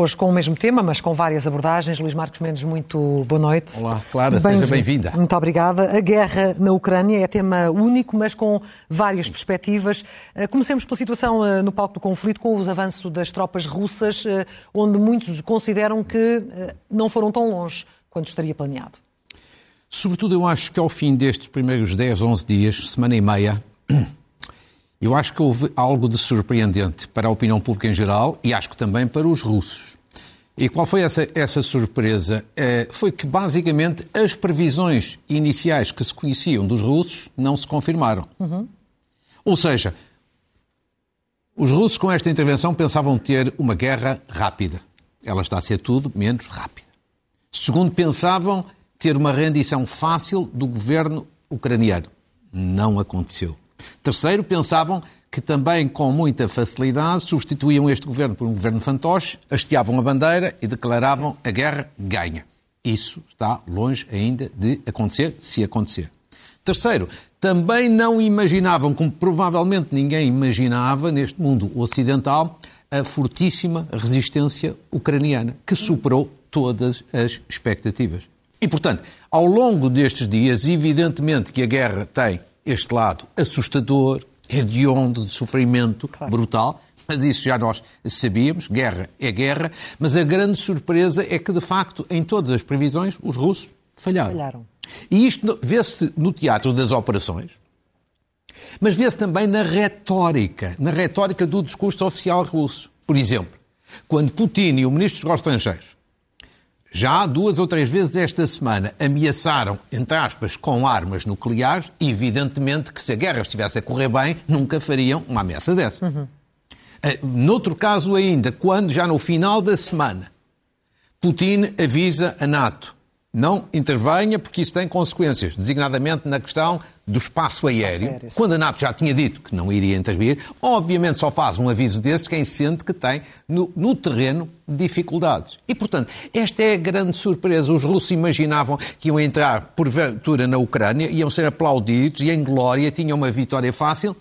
Hoje com o mesmo tema, mas com várias abordagens. Luís Marcos Mendes, muito boa noite. Olá, Clara, bem seja bem-vinda. Muito obrigada. A guerra na Ucrânia é tema único, mas com várias perspectivas. Eh, comecemos pela situação eh, no palco do conflito, com o avanço das tropas russas, eh, onde muitos consideram que não foram tão longe quanto estaria planeado. Sobretudo, eu acho que ao fim destes primeiros 10, 11 dias, semana e meia, eu acho que houve algo de surpreendente para a opinião pública em geral e acho que também para os russos. E qual foi essa, essa surpresa? É, foi que, basicamente, as previsões iniciais que se conheciam dos russos não se confirmaram. Uhum. Ou seja, os russos, com esta intervenção, pensavam ter uma guerra rápida. Ela está a ser tudo menos rápida. Segundo, pensavam ter uma rendição fácil do governo ucraniano. Não aconteceu. Terceiro, pensavam que também com muita facilidade substituíam este governo por um governo fantoche, hasteavam a bandeira e declaravam a guerra ganha. Isso está longe ainda de acontecer, se acontecer. Terceiro, também não imaginavam, como provavelmente ninguém imaginava neste mundo ocidental, a fortíssima resistência ucraniana, que superou todas as expectativas. E, portanto, ao longo destes dias, evidentemente que a guerra tem este lado assustador, hediondo, de sofrimento claro. brutal, mas isso já nós sabíamos, guerra é guerra, mas a grande surpresa é que, de facto, em todas as previsões, os russos falharam. falharam. E isto vê-se no teatro das operações, mas vê-se também na retórica, na retórica do discurso oficial russo. Por exemplo, quando Putin e o ministro dos Estrangeiros já duas ou três vezes esta semana ameaçaram, entre aspas, com armas nucleares, evidentemente que se a guerra estivesse a correr bem, nunca fariam uma ameaça dessa. Uhum. Uh, noutro caso ainda, quando já no final da semana Putin avisa a NATO não intervenha porque isso tem consequências, designadamente na questão do espaço aéreo. Quando a NATO já tinha dito que não iria intervir, obviamente só faz um aviso desse quem sente que tem no, no terreno dificuldades. E, portanto, esta é a grande surpresa. Os russos imaginavam que iam entrar, porventura, na Ucrânia, iam ser aplaudidos e em glória tinham uma vitória fácil.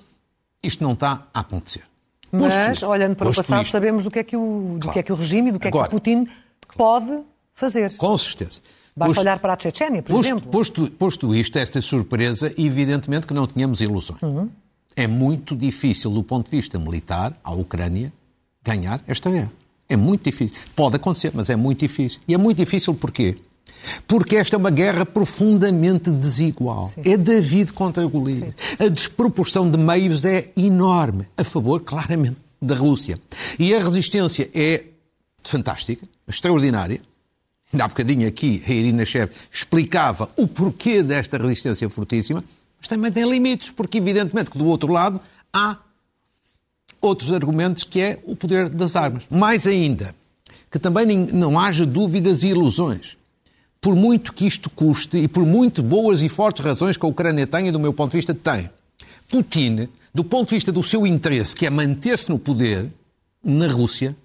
Isto não está a acontecer. Mas, olhando para o passado, isto. sabemos do que, é que o, do claro. que é que o regime e do que Agora, é que o Putin pode fazer. Com certeza. Basta posto, olhar para a Chechênia, por posto, exemplo. Posto, posto isto, esta surpresa, evidentemente que não tínhamos ilusões. Uhum. É muito difícil, do ponto de vista militar, a Ucrânia ganhar esta guerra. É muito difícil. Pode acontecer, mas é muito difícil. E é muito difícil porquê? Porque esta é uma guerra profundamente desigual. Sim. É David contra Golias. A desproporção de meios é enorme, a favor, claramente, da Rússia. E a resistência é fantástica, extraordinária. Ainda há bocadinho aqui a Irina Shev explicava o porquê desta resistência fortíssima, mas também tem limites, porque evidentemente que do outro lado há outros argumentos que é o poder das armas. Mais ainda, que também não haja dúvidas e ilusões. Por muito que isto custe e por muito boas e fortes razões que a Ucrânia tenha, do meu ponto de vista, tem. Putin, do ponto de vista do seu interesse, que é manter-se no poder na Rússia,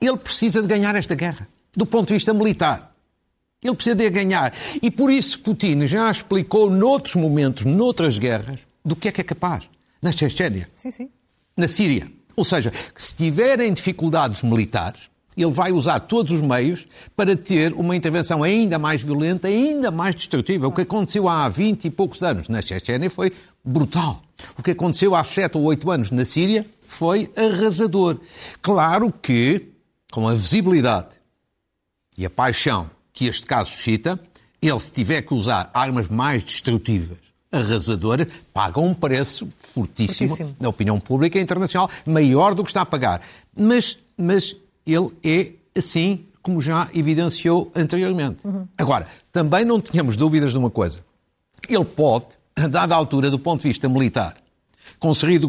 ele precisa de ganhar esta guerra, do ponto de vista militar. Ele precisa de ganhar. E por isso Putin já explicou noutros momentos, noutras guerras, do que é que é capaz. Na Chechênia. Sim, sim. Na Síria. Ou seja, se tiverem dificuldades militares, ele vai usar todos os meios para ter uma intervenção ainda mais violenta, ainda mais destrutiva. O que aconteceu há 20 e poucos anos na Chechênia foi brutal. O que aconteceu há 7 ou 8 anos na Síria foi arrasador. Claro que, com a visibilidade e a paixão que este caso suscita, ele, se tiver que usar armas mais destrutivas, arrasadoras, paga um preço fortíssimo, fortíssimo, na opinião pública internacional, maior do que está a pagar. Mas, mas ele é assim, como já evidenciou anteriormente. Uhum. Agora, também não tínhamos dúvidas de uma coisa. Ele pode, a dada altura, do ponto de vista militar, conseguir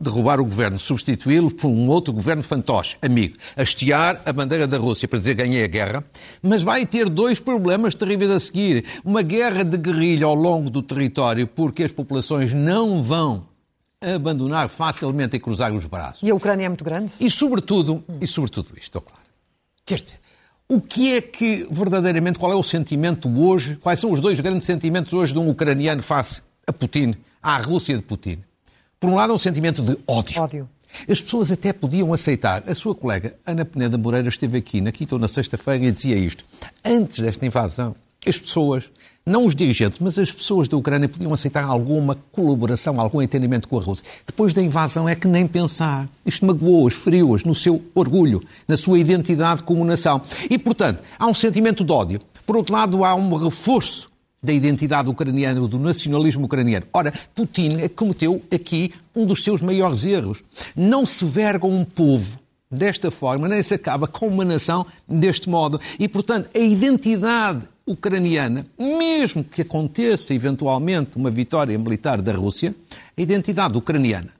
derrubar o governo, substituí-lo por um outro governo fantoche, amigo, hastear a bandeira da Rússia para dizer ganhei a guerra, mas vai ter dois problemas terríveis a seguir. Uma guerra de guerrilha ao longo do território, porque as populações não vão abandonar facilmente e cruzar os braços. E a Ucrânia é muito grande? E sobretudo, e sobretudo isto, claro. Quer dizer, o que é que verdadeiramente, qual é o sentimento hoje, quais são os dois grandes sentimentos hoje de um ucraniano face a Putin, à Rússia de Putin? Por um lado, é um sentimento de ódio. Ódio. As pessoas até podiam aceitar. A sua colega Ana Peneda Moreira esteve aqui na quinta ou na sexta-feira e dizia isto. Antes desta invasão, as pessoas, não os dirigentes, mas as pessoas da Ucrânia podiam aceitar alguma colaboração, algum entendimento com a Rússia. Depois da invasão é que nem pensar. Isto magoou-as, feriu-as no seu orgulho, na sua identidade como nação. E, portanto, há um sentimento de ódio. Por outro lado, há um reforço da identidade ucraniana, do nacionalismo ucraniano. Ora, Putin cometeu aqui um dos seus maiores erros. Não se verga um povo desta forma, nem se acaba com uma nação deste modo. E, portanto, a identidade ucraniana, mesmo que aconteça eventualmente uma vitória militar da Rússia, a identidade ucraniana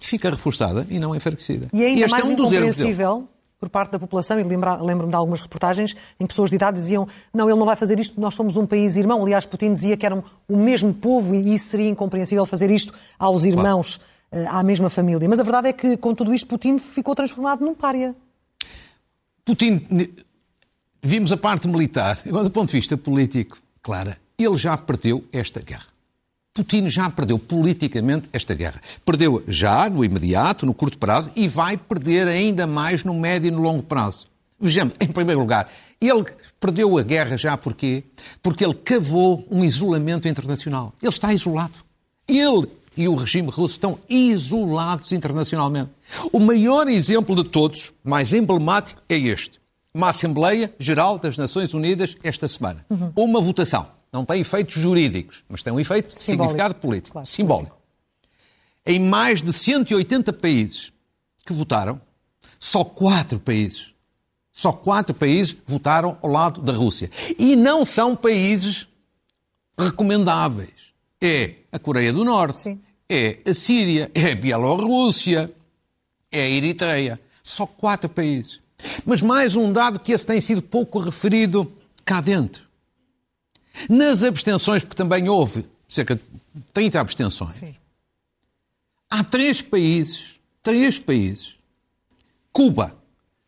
fica reforçada e não enfraquecida. E ainda este mais é um incompreensível por parte da população, e lembro-me de algumas reportagens em que pessoas de idade diziam não, ele não vai fazer isto, nós somos um país irmão. Aliás, Putin dizia que eram o mesmo povo e isso seria incompreensível fazer isto aos irmãos, claro. Eh, à mesma família. Mas a verdade é que, com tudo isto, Putin ficou transformado num pária. Putin, vimos a parte militar, agora do ponto de vista político, Clara, ele já perdeu esta guerra. Putin já perdeu politicamente esta guerra. Perdeu já no imediato, no curto prazo, e vai perder ainda mais no médio e no longo prazo. Vejamos, em primeiro lugar, ele perdeu a guerra já porquê? Porque ele cavou um isolamento internacional. Ele está isolado. Ele e o regime russo estão isolados internacionalmente. O maior exemplo de todos, mais emblemático, é este. Uma Assembleia Geral das Nações Unidas esta semana. Uhum. Uma votação não tem efeitos jurídicos, mas tem um efeito de significado político, claro, simbólico. Político. Em mais de 180 países que votaram, só quatro países, só quatro países votaram ao lado da Rússia. E não são países recomendáveis. É a Coreia do Norte, Sim. é a Síria, é a Bielorrússia, é a Eritreia. Só quatro países. Mas mais um dado que esse tem sido pouco referido cá dentro. Nas abstenções, porque também houve cerca de 30 abstenções, Sim. há três países, três países, Cuba,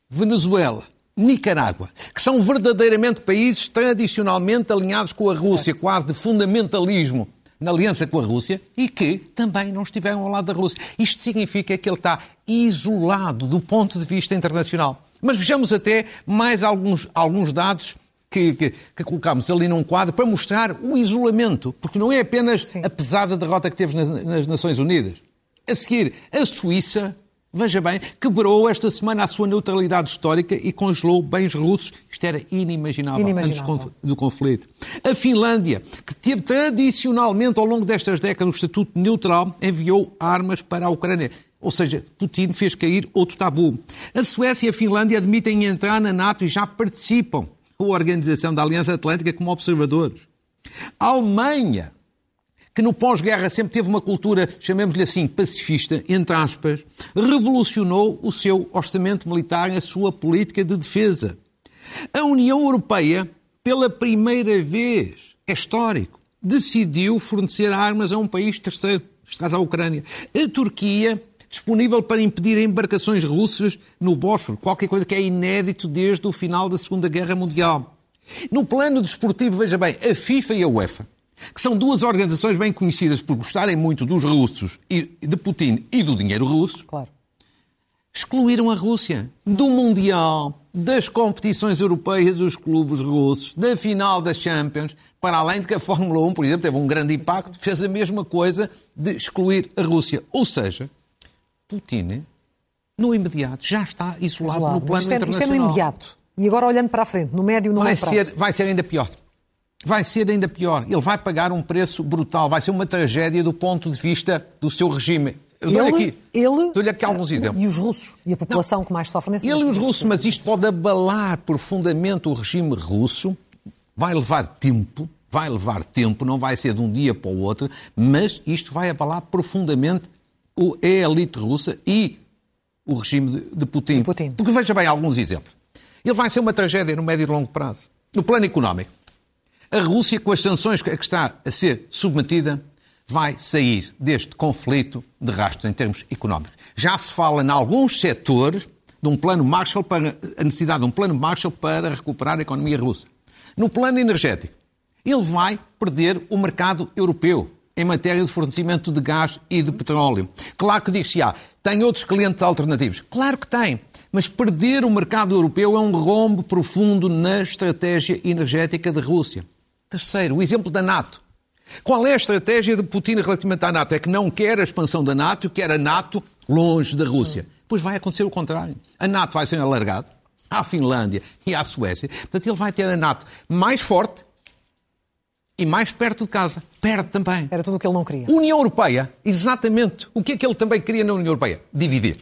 Venezuela, Nicarágua, que são verdadeiramente países tradicionalmente alinhados com a Rússia, certo. quase de fundamentalismo na aliança com a Rússia e que também não estiveram ao lado da Rússia. Isto significa que ele está isolado do ponto de vista internacional. Mas vejamos até mais alguns, alguns dados que, que, que colocámos ali num quadro para mostrar o isolamento, porque não é apenas Sim. a pesada derrota que teve nas, nas Nações Unidas. A seguir, a Suíça, veja bem, quebrou esta semana a sua neutralidade histórica e congelou bens russos. Isto era inimaginável, inimaginável. antes do conflito. A Finlândia, que teve tradicionalmente ao longo destas décadas o estatuto neutral, enviou armas para a Ucrânia. Ou seja, Putin fez cair outro tabu. A Suécia e a Finlândia admitem entrar na NATO e já participam a Organização da Aliança Atlântica como observadores. A Alemanha, que no pós-guerra sempre teve uma cultura, chamemos-lhe assim, pacifista, entre aspas, revolucionou o seu orçamento militar e a sua política de defesa. A União Europeia, pela primeira vez, é histórico, decidiu fornecer armas a um país terceiro, neste caso a Ucrânia. A Turquia disponível para impedir embarcações russas no Bósforo, qualquer coisa que é inédito desde o final da Segunda Guerra Mundial. No plano desportivo, veja bem, a FIFA e a UEFA, que são duas organizações bem conhecidas por gostarem muito dos russos, e de Putin e do dinheiro russo, claro. excluíram a Rússia do Mundial, das competições europeias dos clubes russos, da final das Champions, para além de que a Fórmula 1, por exemplo, teve um grande impacto, fez a mesma coisa de excluir a Rússia. Ou seja, Putin, no imediato, já está isolado, isolado. no plano isto é, internacional. Isto é no imediato. E agora olhando para a frente, no médio e no vai longo prazo. Ser, vai ser ainda pior. Vai ser ainda pior. Ele vai pagar um preço brutal. Vai ser uma tragédia do ponto de vista do seu regime. Eu dou-lhe aqui, ele, dou aqui alguns exemplos. E os russos? E a população Não, que mais sofre nesse Ele e os russos, mas isto pode abalar profundamente o regime russo. Vai levar tempo, vai levar tempo, não vai ser de um dia para o outro, mas isto vai abalar profundamente a elite russa e o regime de Putin. de Putin. Porque veja bem alguns exemplos. Ele vai ser uma tragédia no médio e longo prazo. No plano económico, a Rússia, com as sanções a que está a ser submetida, vai sair deste conflito de rastros em termos económicos. Já se fala em alguns setores de um plano Marshall para a necessidade de um plano Marshall para recuperar a economia russa. No plano energético, ele vai perder o mercado europeu em matéria de fornecimento de gás e de petróleo. Claro que diz-se, ah, tem outros clientes alternativos. Claro que tem. Mas perder o mercado europeu é um rombo profundo na estratégia energética da Rússia. Terceiro, o exemplo da NATO. Qual é a estratégia de Putin relativamente à NATO? É que não quer a expansão da NATO, quer a NATO longe da Rússia. Pois vai acontecer o contrário. A NATO vai ser alargada à Finlândia e à Suécia. Portanto, ele vai ter a NATO mais forte e mais perto de casa. Perde também. Era tudo o que ele não queria. União Europeia, exatamente. O que é que ele também queria na União Europeia? Dividir,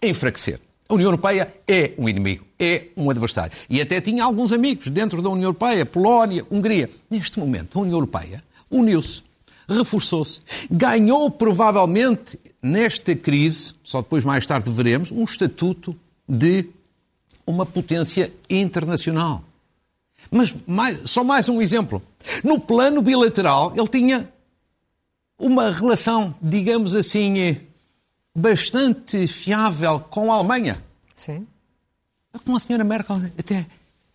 enfraquecer. A União Europeia é um inimigo, é um adversário. E até tinha alguns amigos dentro da União Europeia, Polónia, Hungria. Neste momento, a União Europeia uniu-se, reforçou-se, ganhou provavelmente nesta crise, só depois mais tarde veremos, um estatuto de uma potência internacional. Mas mais, só mais um exemplo. No plano bilateral, ele tinha uma relação, digamos assim, bastante fiável com a Alemanha. Sim. Com a senhora Merkel até.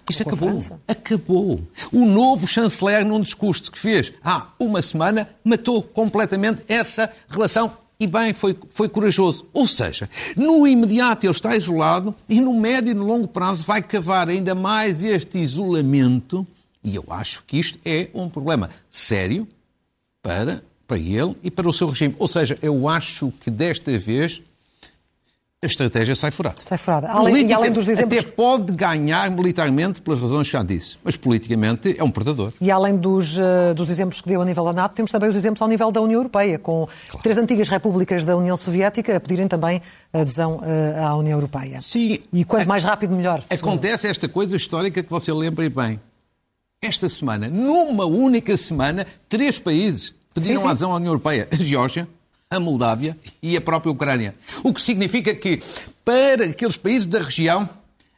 Com acabou. Acabou. O novo chanceler, num discurso que fez há uma semana, matou completamente essa relação e bem, foi, foi corajoso. Ou seja, no imediato ele está isolado e no médio e no longo prazo vai cavar ainda mais este isolamento. E eu acho que isto é um problema sério para para ele e para o seu regime. Ou seja, eu acho que desta vez a estratégia sai furada. Sai furada. Além, e além dos exemplos... Até pode ganhar militarmente pelas razões que já disse, mas politicamente é um predador. E além dos, uh, dos exemplos que deu a nível da NATO, temos também os exemplos ao nível da União Europeia, com claro. três antigas repúblicas da União Soviética a pedirem também adesão uh, à União Europeia. Sim. E quanto mais rápido, melhor. Acontece esta coisa histórica que você lembra bem. Esta semana, numa única semana, três países pediram sim, sim. adesão à União Europeia. A Geórgia, a Moldávia e a própria Ucrânia. O que significa que, para aqueles países da região,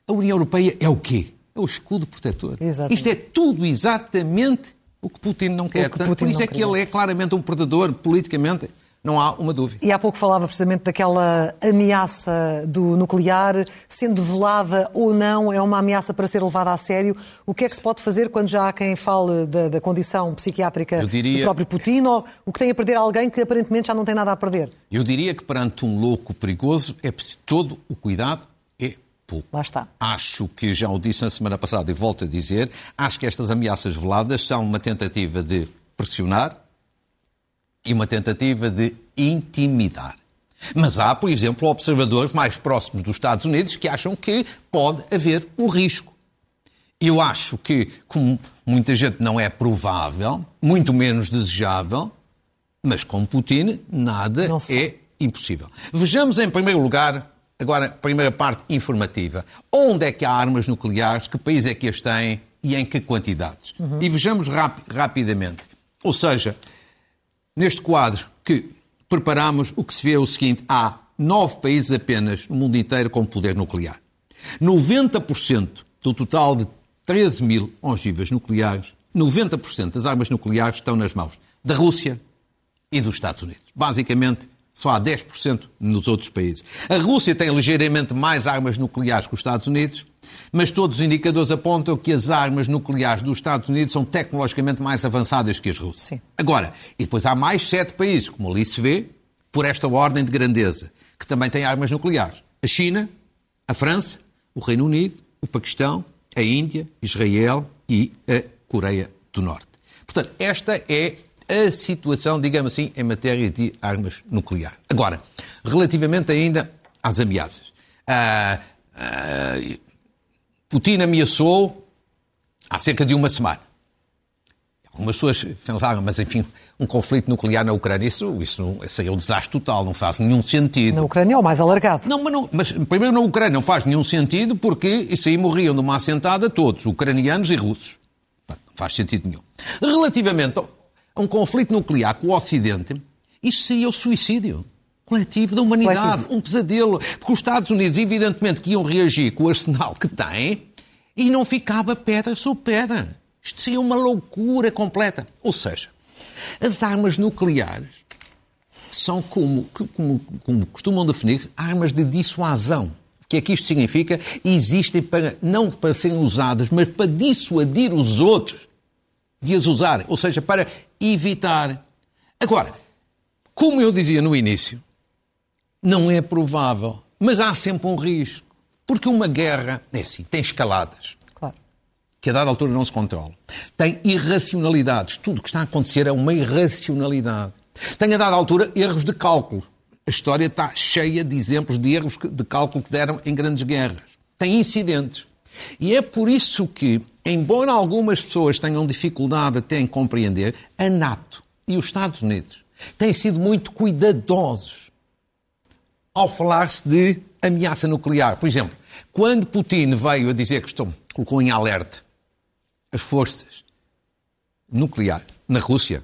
a União Europeia é o quê? É o escudo protetor. Exatamente. Isto é tudo exatamente o que Putin não quer. Portanto, Putin por isso é que ele é claramente um predador politicamente não há uma dúvida. E há pouco falava precisamente daquela ameaça do nuclear, sendo velada ou não, é uma ameaça para ser levada a sério. O que é que se pode fazer quando já há quem fale da, da condição psiquiátrica diria... do próprio Putin ou o que tem a perder alguém que aparentemente já não tem nada a perder? Eu diria que perante um louco perigoso é preciso todo o cuidado é. Lá está. Acho que já o disse na semana passada e volto a dizer, acho que estas ameaças veladas são uma tentativa de pressionar, e uma tentativa de intimidar. Mas há, por exemplo, observadores mais próximos dos Estados Unidos que acham que pode haver um risco. Eu acho que, como muita gente não é provável, muito menos desejável, mas com Putin nada é impossível. Vejamos em primeiro lugar, agora, a primeira parte informativa. Onde é que há armas nucleares? Que país é que as têm e em que quantidades? Uhum. E vejamos rap rapidamente. Ou seja, Neste quadro que preparamos, o que se vê é o seguinte: há nove países apenas no mundo inteiro com poder nuclear. 90% do total de 13 mil ogivas nucleares, 90% das armas nucleares estão nas mãos da Rússia e dos Estados Unidos. Basicamente, só há 10% nos outros países. A Rússia tem ligeiramente mais armas nucleares que os Estados Unidos, mas todos os indicadores apontam que as armas nucleares dos Estados Unidos são tecnologicamente mais avançadas que as russas. Sim. Agora, e depois há mais sete países, como ali se vê, por esta ordem de grandeza, que também têm armas nucleares. A China, a França, o Reino Unido, o Paquistão, a Índia, Israel e a Coreia do Norte. Portanto, esta é a situação, digamos assim, em matéria de armas nucleares. Agora, relativamente ainda às ameaças. Uh, uh, Putin ameaçou há cerca de uma semana. Algumas pessoas falaram, mas enfim, um conflito nuclear na Ucrânia, isso, isso seria um desastre total, não faz nenhum sentido. Na Ucrânia é o mais alargado. Não mas, não, mas primeiro na Ucrânia não faz nenhum sentido porque isso aí morriam numa assentada todos, ucranianos e russos. Não faz sentido nenhum. Relativamente a um conflito nuclear com o Ocidente, isso seria o suicídio coletivo da humanidade, coletivo. um pesadelo. Porque os Estados Unidos, evidentemente, que iam reagir com o arsenal que têm e não ficava pedra sobre pedra. Isto seria uma loucura completa. Ou seja, as armas nucleares são como, como, como costumam definir, armas de dissuasão. O que é que isto significa? Existem para, não para serem usadas, mas para dissuadir os outros de as usarem. Ou seja, para evitar Agora, como eu dizia no início, não é provável, mas há sempre um risco. Porque uma guerra, é assim, tem escaladas. Claro. Que a dada altura não se controla. Tem irracionalidades. Tudo o que está a acontecer é uma irracionalidade. Tem a dada altura erros de cálculo. A história está cheia de exemplos de erros de cálculo que deram em grandes guerras. Tem incidentes. E é por isso que, embora algumas pessoas tenham dificuldade até em compreender, a NATO e os Estados Unidos têm sido muito cuidadosos ao falar-se de ameaça nuclear. Por exemplo, quando Putin veio a dizer que estão, colocou em alerta as forças nucleares na Rússia,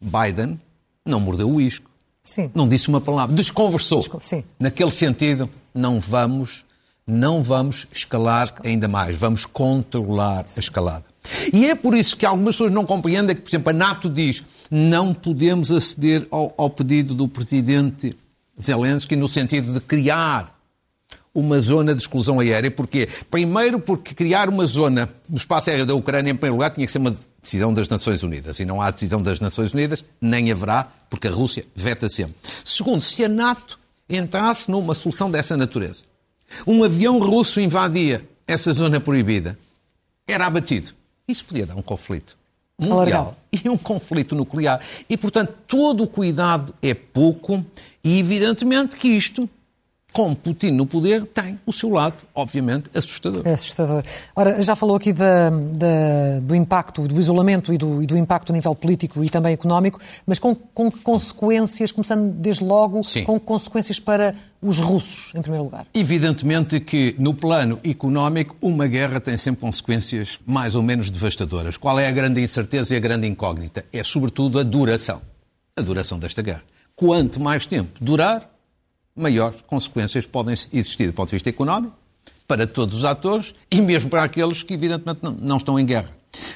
Biden não mordeu o isco. Sim. Não disse uma palavra, desconversou. Desco sim. Naquele sentido, não vamos, não vamos escalar ainda mais, vamos controlar a escalada. E é por isso que algumas pessoas não compreendem que, por exemplo, a NATO diz não podemos aceder ao, ao pedido do presidente Zelensky no sentido de criar uma zona de exclusão aérea. Porquê? Primeiro, porque criar uma zona no espaço aéreo da Ucrânia, em primeiro lugar, tinha que ser uma decisão das Nações Unidas. E não há decisão das Nações Unidas, nem haverá, porque a Rússia veta sempre. Segundo, se a NATO entrasse numa solução dessa natureza, um avião russo invadia essa zona proibida, era abatido. Isso podia dar um conflito mundial Alargado. e um conflito nuclear. E, portanto, todo o cuidado é pouco e, evidentemente, que isto com Putin no poder, tem o seu lado, obviamente, assustador. É assustador. Ora, já falou aqui da, da, do impacto, do isolamento e do, e do, impacto a nível político e também económico, mas com, com consequências, começando desde logo, Sim. com consequências para os russos, em primeiro lugar. Evidentemente que, no plano económico, uma guerra tem sempre consequências mais ou menos devastadoras. Qual é a grande incerteza e a grande incógnita? É, sobretudo, a duração. A duração desta guerra. Quanto mais tempo durar, maiores consequências podem existir do ponto de vista económico, para todos os atores e mesmo para aqueles que, evidentemente, não, não estão em guerra.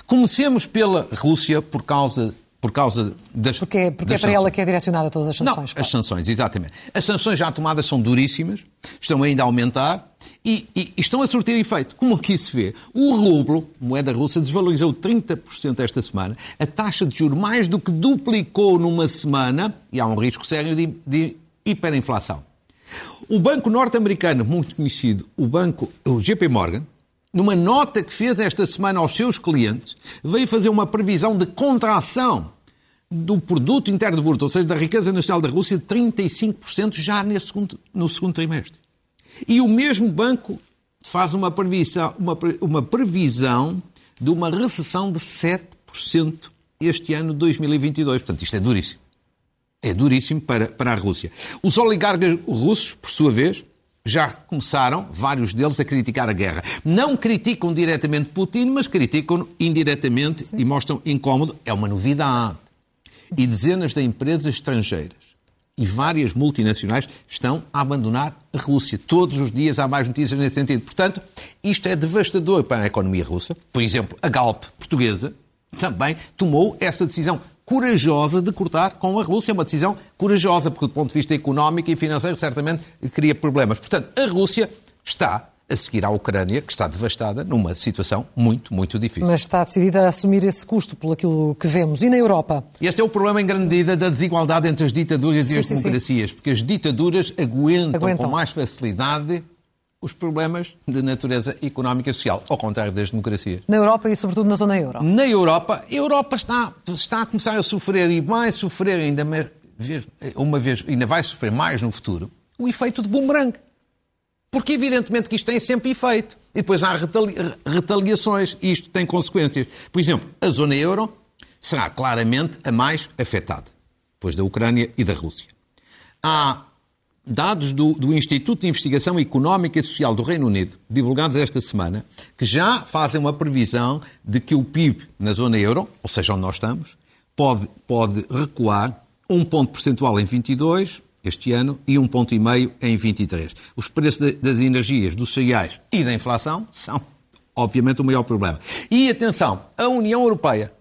Comecemos pela Rússia por causa, por causa das. Porque, porque das é para ela sanções. que é direcionada todas as Não, sanções. as claro. sanções, exatamente. As sanções já tomadas são duríssimas, estão ainda a aumentar e, e- e estão a surtir efeito. Como aqui se vê, o rublo, moeda russa, desvalorizou 30% esta semana, a taxa de juros mais do que duplicou numa semana e há um risco sério de, de hiperinflação. O banco norte-americano, muito conhecido, o banco, o JP Morgan, numa nota que fez esta semana aos seus clientes, veio fazer uma previsão de contração do produto interno bruto, ou seja, da riqueza nacional da Rússia, de 35% já nesse segundo, no segundo trimestre. E o mesmo banco faz uma previsão, uma, uma previsão de uma recessão de 7% este ano 2022. Portanto, isto é duríssimo. É duríssimo para, para a Rússia. Os oligarcas russos, por sua vez, já começaram, vários deles, a criticar a guerra. Não criticam diretamente Putin, mas criticam indiretamente e mostram incómodo. É uma novidade. E dezenas de empresas estrangeiras e várias multinacionais estão a abandonar a Rússia. Todos os dias há mais notícias nesse sentido. Portanto, isto é devastador para a economia russa. Por exemplo, a Galp portuguesa também tomou essa decisão corajosa de cortar com a Rússia. É uma decisão corajosa, porque do ponto de vista económico e financeiro certamente cria problemas. Portanto, a Rússia está a seguir à Ucrânia, que está devastada, numa situação muito, muito difícil. Mas está decidida a assumir esse custo por aquilo que vemos. E na Europa? Este é o problema, em grande medida, da desigualdade entre as ditaduras e Sim, as sim, sim. democracias, porque as ditaduras aguentam, Aguentam. com mais facilidade os problemas de natureza económica e social, ao contrário das democracias. Na Europa e sobretudo na zona euro. Na Europa, a Europa está, está a começar a sofrer e vai sofrer ainda uma vez, ainda vai sofrer mais no futuro, o efeito de boomerang. Porque evidentemente que isto tem sempre efeito. E depois há retali- retaliações e isto tem consequências. Por exemplo, a zona euro será claramente a mais afetada, depois da Ucrânia e da Rússia. Há dados do, do Instituto de Investigação Económica e Social do Reino Unido, divulgados esta semana, que já fazem uma previsão de que o PIB na zona euro, ou seja, onde nós estamos, pode, pode recuar um ponto percentual em 22, este ano, e um ponto e meio em 23. Os preços da- das energias, dos cereais e da inflação são, obviamente, o maior problema. E atenção, a União Europeia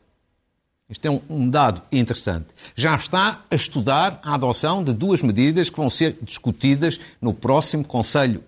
isto é um, um dado interessante. Já está a estudar a adoção de duas medidas que vão ser discutidas no próximo Conselho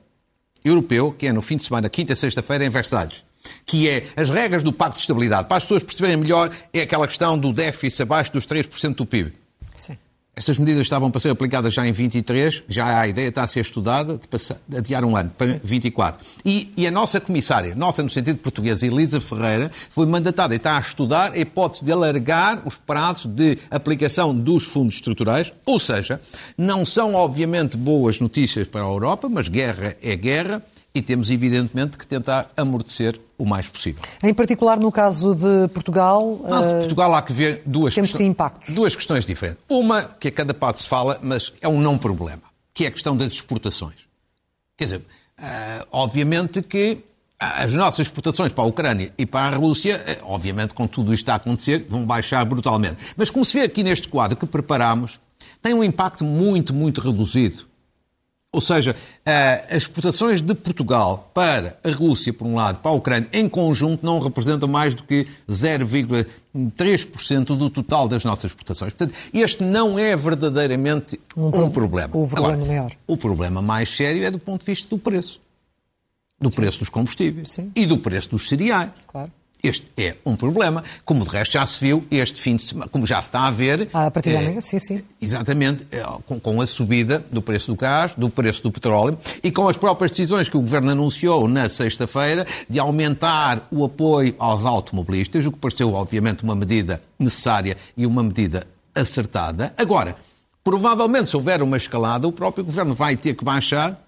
Europeu, que é no fim de semana, quinta e sexta-feira, em Versalhes. Que é as regras do Pacto de Estabilidade. Para as pessoas perceberem melhor, é aquela questão do déficit abaixo dos 3% do PIB. Sim. Estas medidas estavam para ser aplicadas já em 23, já a ideia está a ser estudada de, passar, de adiar um ano para Sim. 24. E, e, a nossa comissária, nossa no sentido português, Elisa Ferreira, foi mandatada e está a estudar a hipótese de alargar os prazos de aplicação dos fundos estruturais, ou seja, não são obviamente boas notícias para a Europa, mas guerra é guerra e temos evidentemente que tentar amortecer o mais possível. Em particular no caso de Portugal. No caso de Portugal há que ver duas, temos que impactos. duas questões diferentes. Uma, que a cada parte se fala, mas é um não problema, que é a questão das exportações. Quer dizer, uh, obviamente que as nossas exportações para a Ucrânia e para a Rússia, eh, obviamente com tudo isto a acontecer, vão baixar brutalmente. Mas como se vê aqui neste quadro que preparámos, tem um impacto muito, muito reduzido ou seja, eh, as exportações de Portugal para a Rússia, por um lado, para a Ucrânia, em conjunto, não representam mais do que 0,3% do total das nossas exportações. Portanto, este não é verdadeiramente um, um problema. O problema Agora, maior. O problema mais sério é do ponto de vista do preço. Do Sim. preço dos combustíveis Sim. e do preço dos cereais. Claro. Este é um problema, como de resto já se viu este fim de semana, como já se está a ver. Ah, a partir é, sim, sim. Exatamente, é, com, com, a subida do preço do gás, do preço do petróleo e com as próprias decisões que o Governo anunciou na sexta-feira de aumentar o apoio aos automobilistas, o que pareceu, obviamente, uma medida necessária e uma medida acertada. Agora, provavelmente, se houver uma escalada, o próprio Governo vai ter que baixar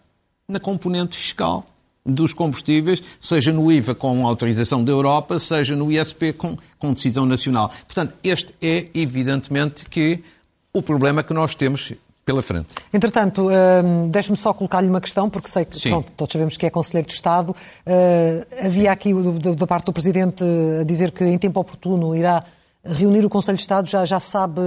na componente fiscal dos combustíveis, seja no IVA com autorização da Europa, seja no ISP com, com decisão nacional. Portanto, este é evidentemente que o problema que nós temos pela frente. Entretanto, uh, deixe-me só colocar-lhe uma questão, porque sei que pronto, todos sabemos que é Conselheiro de Estado. Uh, havia aqui da parte do Presidente a dizer que em tempo oportuno irá reunir o Conselho de Estado, já, já sabe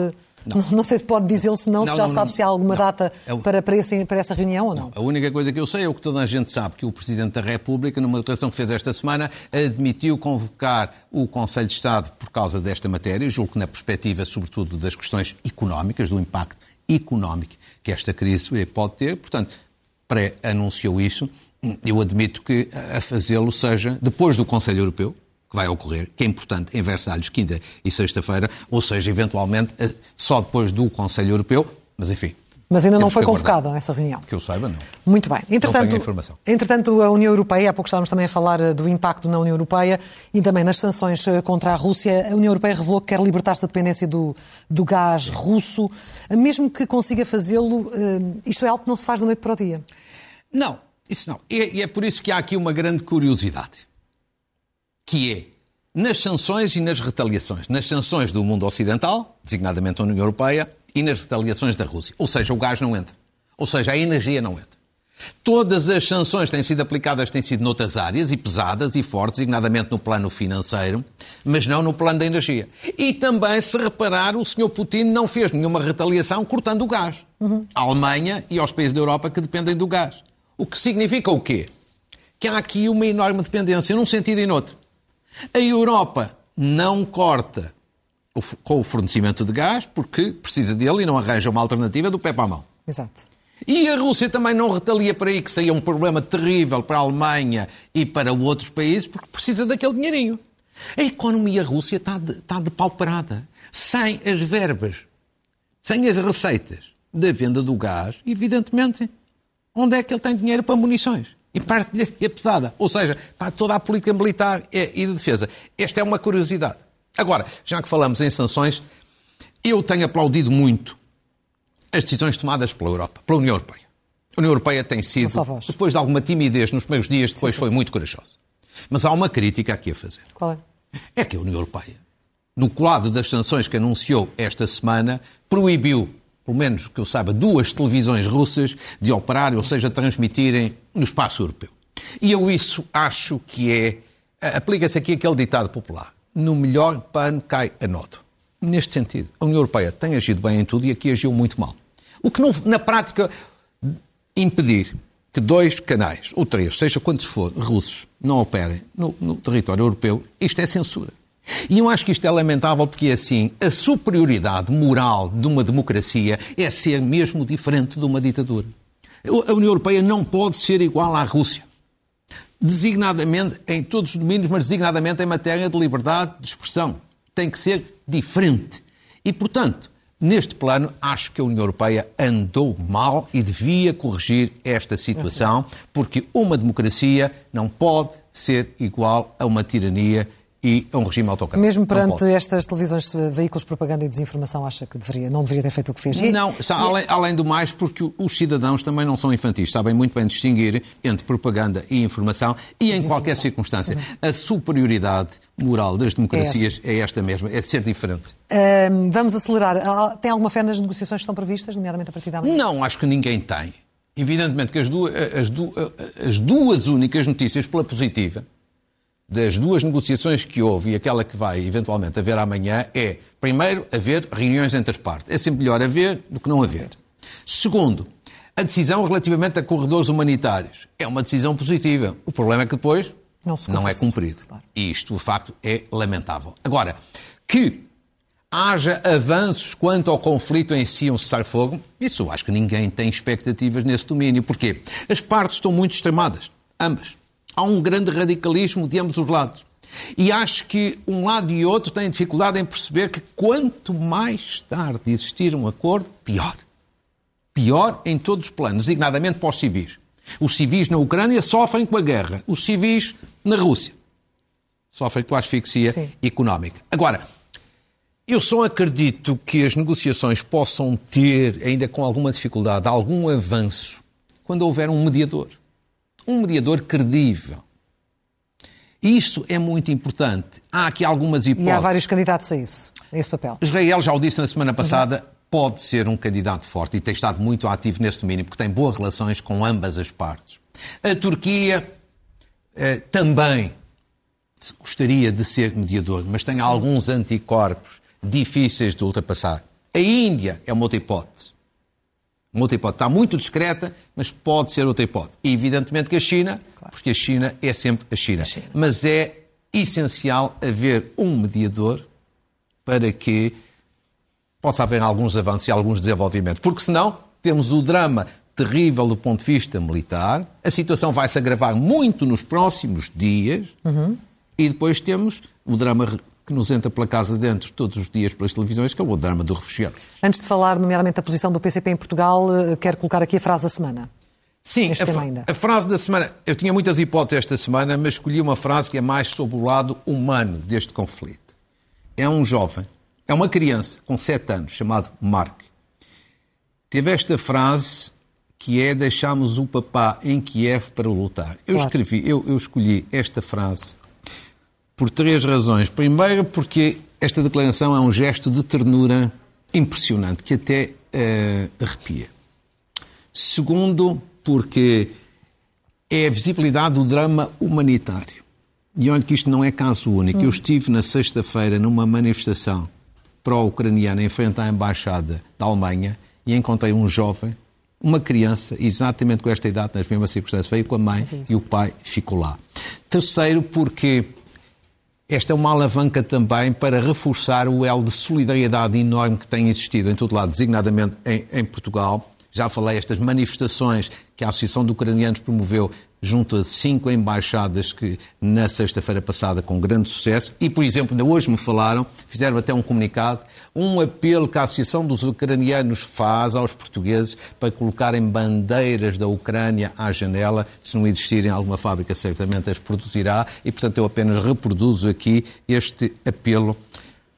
não. não sei se pode dizê-lo, se não, se já sabe se há alguma data é para, para, esse, para, essa reunião ou não. A única coisa que eu sei é o que toda a gente sabe, que o Presidente da República, numa declaração que fez esta semana, admitiu convocar o Conselho de Estado por causa desta matéria, julgo que na perspectiva, sobretudo, das questões económicas, do impacto económico que esta crise pode ter. Portanto, pré-anunciou isso. Eu admito que a fazê-lo seja depois do Conselho Europeu, vai ocorrer, que é importante, em Versalhes, quinta e sexta-feira, ou seja, eventualmente eh, só depois do Conselho Europeu, mas enfim. Mas ainda não foi convocada essa reunião. Que eu saiba, não. Muito bem. Entretanto, informação. entretanto, a União Europeia, há pouco estávamos também a falar eh, do impacto na União Europeia e também nas sanções eh, contra a Rússia. A União Europeia revelou que quer libertar-se da dependência do, do gás russo. Mesmo que consiga fazê-lo, isto é algo que não se faz da noite para o dia. Não, isso não. E é por isso que há aqui uma grande curiosidade que é nas sanções e nas retaliações. Nas sanções do mundo ocidental, designadamente a União Europeia, e nas retaliações da Rússia. Ou seja, o gás não entra. Ou seja, a energia não entra. Todas as sanções têm sido aplicadas, têm sido noutras áreas, e pesadas e fortes, designadamente no plano financeiro, mas não no plano da energia. E também, se reparar, o Sr. Putin não fez nenhuma retaliação cortando o gás. Uhum. Alemanha e aos países da Europa que dependem do gás. O que significa o quê? Que há aqui uma enorme dependência, num sentido e noutro. A Europa não corta com o fornecimento de gás porque precisa dele e não arranja uma alternativa do pé para a mão. Exato. E a Rússia também não retalia para aí, que seria um problema terrível para a Alemanha e para outros países, porque precisa daquele dinheirinho. A economia russa está de, está de pau parada. Sem as verbas, sem as receitas da venda do gás, evidentemente, onde é que ele tem dinheiro para munições? E parte de é pesada. Ou seja, para toda a política militar e de defesa. Esta é uma curiosidade. Agora, já que falamos em sanções, eu tenho aplaudido muito as decisões tomadas pela Europa, pela União Europeia. A União Europeia tem sido, depois de alguma timidez nos primeiros dias, depois sim, sim. foi muito corajosa. Mas há uma crítica aqui a fazer. Qual é? É que a União Europeia, no colado das sanções que anunciou esta semana, proibiu pelo menos que eu saiba, duas televisões russas de operarem, ou seja, transmitirem no espaço europeu. E eu isso acho que é. Aplica-se aqui aquele ditado popular: no melhor pano cai a nota. Neste sentido, a União Europeia tem agido bem em tudo e aqui agiu muito mal. O que, não, na prática, impedir que dois canais, ou três, seja quantos for, russos, não operem no, no território europeu, isto é censura. E eu acho que isto é lamentável porque, assim, a superioridade moral de uma democracia é ser mesmo diferente de uma ditadura. A União Europeia não pode ser igual à Rússia. Designadamente em todos os domínios, mas designadamente em matéria de liberdade de expressão. Tem que ser diferente. E, portanto, Neste plano, acho que a União Europeia andou mal e devia corrigir esta situação, porque uma democracia não pode ser igual a uma tirania e a um regime autocrático. Mesmo perante estas televisões, veículos de propaganda e desinformação, acha que deveria, não deveria ter feito o que fez? Não, e... além, além, do mais, porque os cidadãos também não são infantis, sabem muito bem distinguir entre propaganda e informação e em qualquer circunstância. Uhum. A superioridade moral das democracias é, é, esta mesma, é de ser diferente. Vamos acelerar. Tem alguma fé nas negociações que estão previstas, nomeadamente a partir da manhã? Não, acho que ninguém tem. Evidentemente que as duas, as duas, as duas únicas notícias pela positiva das duas negociações que houve e aquela que vai eventualmente haver amanhã é, primeiro, haver reuniões entre as partes. É sempre melhor haver do que não haver. Segundo, a decisão relativamente a corredores humanitários é uma decisão positiva. O problema é que depois não, não é cumprido. E isto, de facto, é lamentável. Agora, que haja avanços quanto ao conflito em si, um cessar-fogo, isso acho que ninguém tem expectativas nesse domínio. Porquê? As partes estão muito extremadas, ambas há um grande radicalismo de ambos os lados. E acho que um lado e outro têm dificuldade em perceber que quanto mais tarde existir um acordo, pior. Pior em todos os planos, designadamente para os civis. Os civis na Ucrânia sofrem com a guerra, os civis na Rússia sofrem com a asfixia Sim. económica. Agora, eu só acredito que as negociações possam ter, ainda com alguma dificuldade, algum avanço quando houver um mediador um mediador credível. Isso é muito importante. Há aqui algumas hipóteses. E há vários candidatos a isso, a esse papel. Israel, já o disse na semana passada, uhum. pode ser um candidato forte e tem estado muito ativo neste domínio, porque tem boas relações com ambas as partes. A Turquia eh, também gostaria de ser mediador, mas tem Sim. alguns anticorpos difíceis de ultrapassar. A Índia é uma outra hipótese. Uma outra hipótese está muito discreta, mas pode ser outra hipótese. E evidentemente que a China, claro. porque a China é sempre a China. a China. Mas é essencial haver um mediador para que possa haver alguns avanços e alguns desenvolvimentos. Porque senão temos o drama terrível do ponto de vista militar, a situação vai se agravar muito nos próximos dias uhum. e depois temos o drama que nos entra pela casa dentro todos os dias pelas televisões, que é o drama do refugiado. Antes de falar, nomeadamente, da posição do PCP em Portugal, eh, quero colocar aqui a frase da semana. Sim, a, a, frase da semana. Eu tinha muitas hipóteses esta semana, mas escolhi uma frase que é mais sobre o lado humano deste conflito. É um jovem, é uma criança com sete anos, chamado Mark. Teve esta frase que é deixamos o papá em Kiev para lutar. Eu claro. escrevi, eu, eu escolhi esta frase por três razões. Primeiro, porque esta declaração é um gesto de ternura impressionante, que até uh, arrepia. Segundo, porque é a visibilidade do drama humanitário. E olha que isto não é caso único. Hum. Eu estive na sexta-feira numa manifestação pró-ucraniana em frente à Embaixada da Alemanha e encontrei um jovem, uma criança, exatamente com esta idade, nas mesmas circunstâncias, veio com a mãe e o pai ficou lá. Terceiro, porque esta é uma alavanca também para reforçar o elo de solidariedade enorme que tem existido em todo lado, designadamente em, em Portugal. Já falei estas manifestações que a Associação de Ucranianos promoveu junto a cinco embaixadas que na sexta-feira passada com grande sucesso. E, por exemplo, ainda hoje me falaram, fizeram até um comunicado, um apelo que a Associação dos Ucranianos faz aos portugueses para colocarem bandeiras da Ucrânia à janela. Se não existirem alguma fábrica, certamente as produzirá. E, portanto, eu apenas reproduzo aqui este apelo,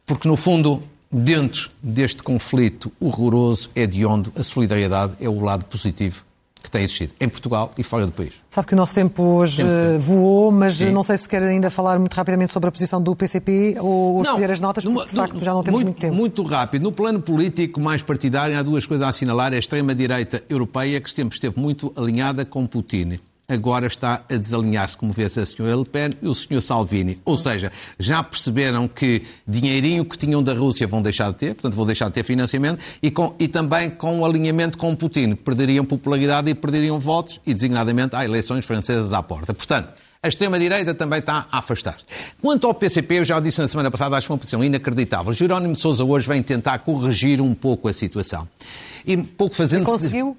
porque, no fundo, dentro deste conflito horroroso é de onde a solidariedade é o lado positivo que tem existido em Portugal e fora do país. Sabe que o nosso tempo hoje tempo. voou, mas Sim. não sei se quer ainda falar muito rapidamente sobre a posição do PCP ou, escolher as notas, porque de facto já não temos muito, muito tempo. Muito rápido. No plano político mais partidário, há duas coisas a assinalar. A extrema-direita europeia, que sempre esteve muito alinhada com Putin agora está a desalinhar-se, como vê-se a senhora Le Pen e o senhor Salvini. Ou seja, já perceberam que dinheirinho que tinham da Rússia vão deixar de ter, portanto vão deixar de ter financiamento, e, com, e também com o alinhamento com Putin. Perderiam popularidade e perderiam votos, e designadamente há eleições francesas à porta. Portanto, a extrema-direita também está a afastar-se. Quanto ao PCP, eu já disse na semana passada, acho uma posição inacreditável. Jerónimo Sousa hoje vem tentar corrigir um pouco a situação. E pouco fazendo... E conseguiu?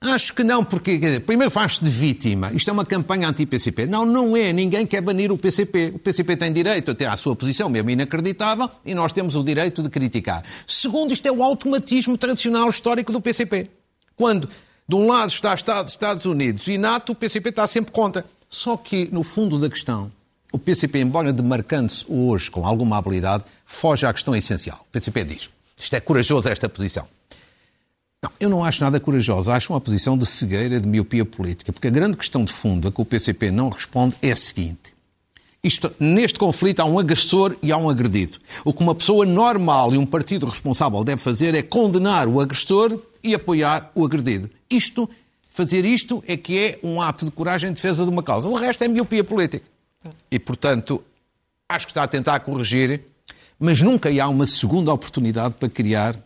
Acho que não, porque, dizer, primeiro faz-se de vítima. Isto é uma campanha anti-PCP. Não, não é. Ninguém quer banir o PCP. O PCP tem direito a ter a sua posição, mesmo inacreditável, e nós temos o direito de criticar. Segundo, isto é o automatismo tradicional histórico do PCP. Quando, de um lado está Estados Unidos e NATO, o PCP está sempre contra. Só que, no fundo da questão, o PCP, embora demarcando-se hoje com alguma habilidade, foge à questão essencial. O PCP diz, isto é corajoso esta posição. Não, eu não acho nada corajoso. Acho uma posição de cegueira, de miopia política. Porque a grande questão de fundo a que o PCP não responde é a seguinte. Isto, neste conflito há um agressor e há um agredido. O que uma pessoa normal e um partido responsável deve fazer é condenar o agressor e apoiar o agredido. Isto, fazer isto é que é um ato de coragem em defesa de uma causa. O resto é miopia política. E, portanto, acho que está a tentar corrigir, mas nunca há uma segunda oportunidade para criar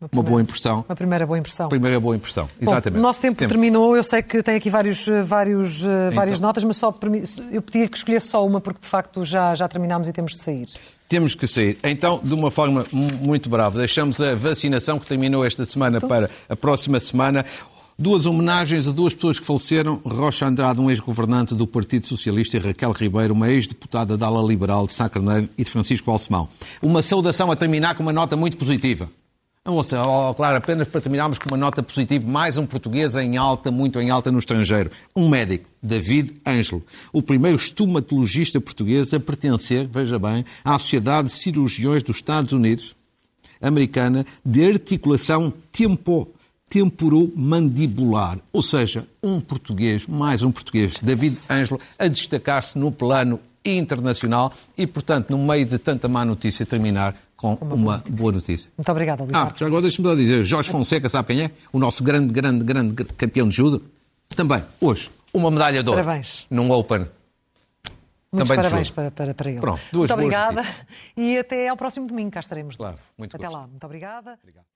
uma, uma boa impressão. Uma primeira boa impressão. Primeira boa impressão, exatamente. O nosso tempo, tempo, terminou, eu sei que tem aqui vários, vários, então, várias notas, mas só eu pedia que escolhesse só uma, porque de facto já, já terminámos e temos de sair. Temos que sair. Então, de uma forma muito brava, deixamos a vacinação que terminou esta semana para a próxima semana. Duas homenagens a duas pessoas que faleceram: Rocha Andrade, um ex-governante do Partido Socialista, e Raquel Ribeiro, uma ex-deputada da ala liberal de Sá Carneiro e de Francisco Alcemão. Uma saudação a terminar com uma nota muito positiva. Ouça, oh, claro, apenas para terminarmos com uma nota positiva, mais um português em alta, muito em alta no estrangeiro. Um médico, David Ângelo, o primeiro estomatologista português a pertencer, veja bem, à Sociedade de Cirurgiões dos Estados Unidos, americana, de articulação tempo, temporomandibular. Ou seja, um português, mais um português, David Ângelo, a destacar-se no plano internacional e, portanto, no meio de tanta má notícia, terminar com uma, uma boa, notícia. Muito obrigado, Ah, já agora deixa-me só dizer, Jorge Fonseca, sabe quem é? O nosso grande, grande, grande campeão de judo. Também, hoje, uma medalha de ouro. Parabéns. Num Open. Muitos Também parabéns para, para, para ele. Pronto, duas muito obrigada e até ao próximo domingo, cá estaremos. Claro, muito Até gosto. lá, muito obrigada. Obrigado.